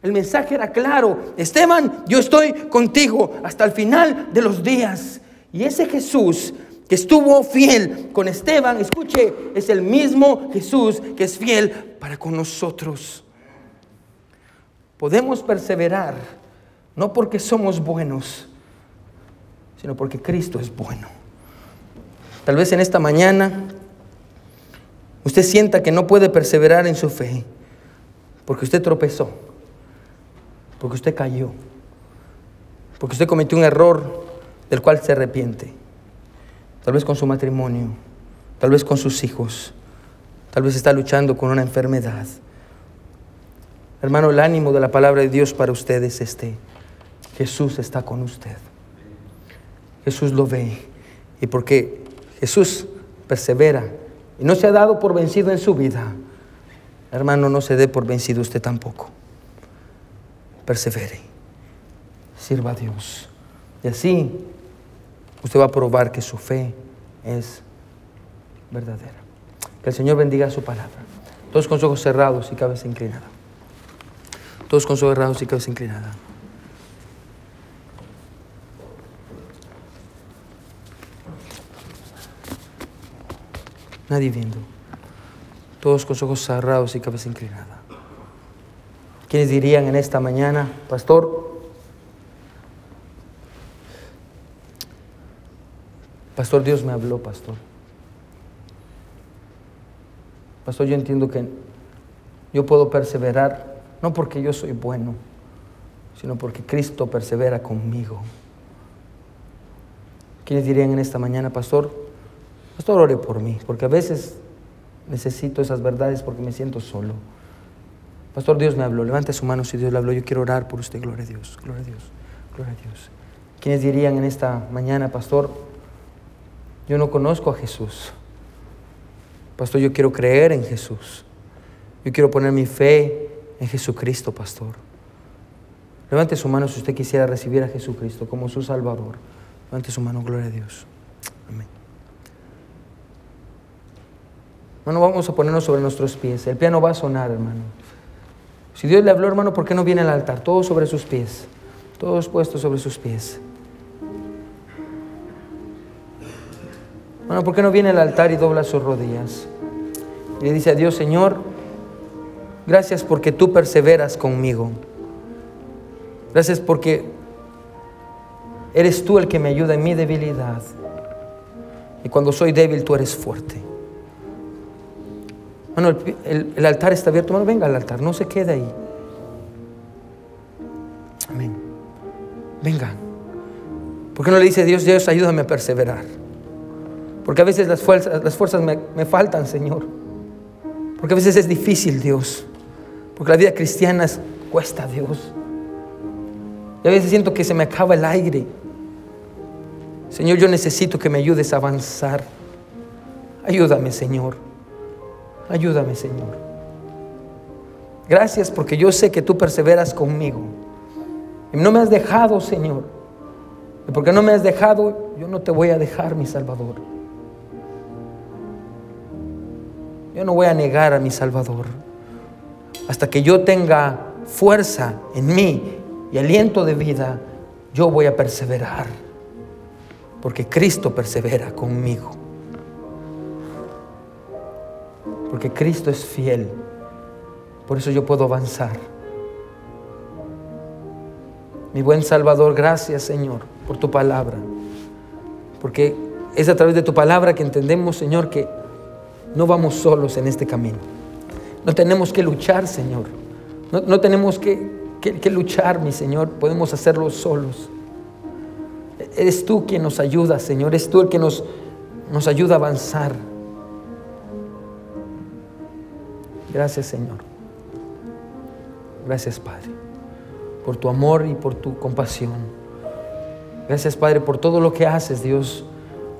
El mensaje era claro, Esteban, yo estoy contigo hasta el final de los días. Y ese Jesús que estuvo fiel con Esteban, escuche, es el mismo Jesús que es fiel para con nosotros. Podemos perseverar no porque somos buenos, sino porque Cristo es bueno. Tal vez en esta mañana usted sienta que no puede perseverar en su fe porque usted tropezó, porque usted cayó, porque usted cometió un error del cual se arrepiente. Tal vez con su matrimonio, tal vez con sus hijos, tal vez está luchando con una enfermedad. Hermano, el ánimo de la palabra de Dios para usted es este. Jesús está con usted. Jesús lo ve. Y porque Jesús persevera y no se ha dado por vencido en su vida, hermano, no se dé por vencido usted tampoco. Persevere. Sirva a Dios. Y así usted va a probar que su fe es verdadera. Que el Señor bendiga su palabra. Todos con ojos cerrados y cabeza inclinada. Todos con ojos cerrados y cabeza inclinada. Nadie viendo. Todos con ojos cerrados y cabeza inclinada. ¿Quiénes dirían en esta mañana, pastor? Pastor, Dios me habló, pastor. Pastor, yo entiendo que yo puedo perseverar, no porque yo soy bueno, sino porque Cristo persevera conmigo. ¿Quiénes dirían en esta mañana, pastor? Pastor, ore por mí, porque a veces necesito esas verdades porque me siento solo. Pastor, Dios me habló. Levante su mano si Dios le habló. Yo quiero orar por usted. Gloria a Dios, gloria a Dios, gloria a Dios. ¿Quiénes dirían en esta mañana, pastor? Yo no conozco a Jesús. Pastor, yo quiero creer en Jesús. Yo quiero poner mi fe en Jesucristo, pastor. Levante su mano si usted quisiera recibir a Jesucristo como su Salvador. Levante su mano, gloria a Dios. Amén. Hermano, vamos a ponernos sobre nuestros pies. El piano va a sonar, hermano. Si Dios le habló, hermano, ¿por qué no viene al altar? Todos sobre sus pies. Todos puestos sobre sus pies. Bueno, ¿por qué no viene al altar y dobla sus rodillas? Y le dice a Dios, Señor, gracias porque tú perseveras conmigo. Gracias porque eres tú el que me ayuda en mi debilidad. Y cuando soy débil, tú eres fuerte. Bueno, el, el, altar está abierto. Bueno, venga al altar, no se quede ahí. Amén. Venga. ¿Por qué no le dice Dios, Dios, ayúdame a perseverar? Porque a veces las fuerzas, las fuerzas me, me faltan, Señor. Porque a veces es difícil, Dios. Porque la vida cristiana cuesta, Dios. Y a veces siento que se me acaba el aire. Señor, yo necesito que me ayudes a avanzar. Ayúdame, Señor. Ayúdame, Señor. Gracias porque yo sé que tú perseveras conmigo. Y no me has dejado, Señor. Y porque no me has dejado, yo no te voy a dejar, mi Salvador. Yo no voy a negar a mi Salvador. Hasta que yo tenga fuerza en mí y aliento de vida, yo voy a perseverar. Porque Cristo persevera conmigo. Porque Cristo es fiel. Por eso yo puedo avanzar. Mi buen Salvador, gracias Señor por tu palabra. Porque es a través de tu palabra que entendemos, Señor, que no vamos solos en este camino. No tenemos que luchar, Señor. No, no tenemos que, que, luchar, mi Señor. Podemos hacerlo solos. Eres tú quien nos ayuda, Señor. Eres tú el que nos, nos ayuda a avanzar. Gracias, Señor. Gracias, Padre, por tu amor y por tu compasión. Gracias, Padre, por todo lo que haces, Dios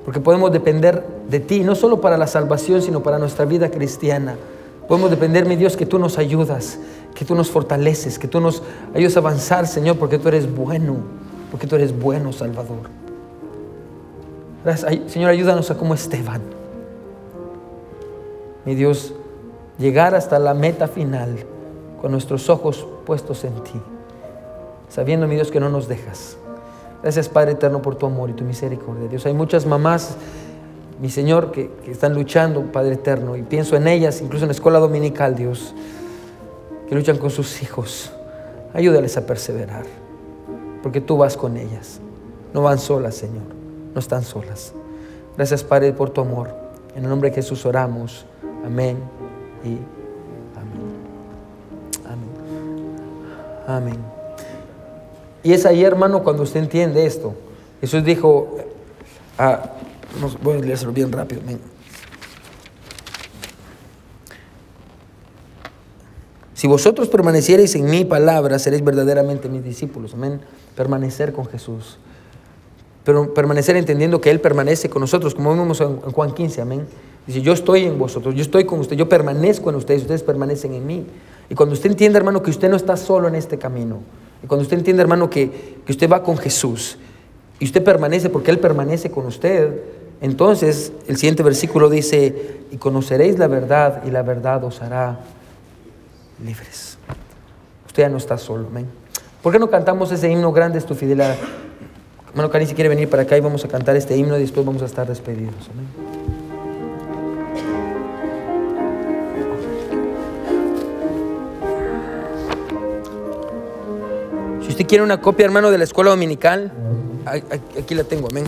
porque podemos depender de ti, no solo para la salvación, sino para nuestra vida cristiana. Podemos depender, mi Dios, que tú nos ayudas, que tú nos fortaleces, que tú nos ayudas a avanzar, Señor, porque tú eres bueno, porque tú eres bueno, Salvador. Señor, ayúdanos a como Esteban. Mi Dios, llegar hasta la meta final con nuestros ojos puestos en ti, sabiendo, mi Dios, que no nos dejas Gracias Padre Eterno por tu amor y tu misericordia. Dios, hay muchas mamás, mi Señor, que, que, están luchando, Padre Eterno, y pienso en ellas, incluso en la escuela dominical, Dios, que luchan con sus hijos. Ayúdales a perseverar, porque tú vas con ellas. No van solas, Señor, no están solas. Gracias, Padre, por tu amor. En el nombre de Jesús oramos. Amén y amén. Amén. Amén. Y es ahí, hermano, cuando usted entiende esto. Jesús dijo, ah, voy a leerlo bien rápido. Si vosotros permaneciereis en mi palabra, seréis verdaderamente mis discípulos. Amén. Permanecer con Jesús. Pero permanecer entendiendo que Él permanece con nosotros, como vemos en Juan 15, amén. Dice, yo estoy en vosotros, yo estoy con usted, yo permanezco en ustedes, ustedes permanecen en mí. Y cuando usted entiende, hermano, que usted no está solo en este camino, y cuando usted entiende, hermano, que, que usted va con Jesús, y usted permanece porque Él permanece con usted, entonces el siguiente versículo dice, y conoceréis la verdad, y la verdad os hará libres. Usted ya no está solo, amén. ¿Por qué no cantamos ese himno grande es tu fidelidad? Hermano Cari, si quiere venir para acá y vamos a cantar este himno y después vamos a estar despedidos. Amén. Si usted quiere una copia, hermano, de la escuela dominical, aquí la tengo, amén.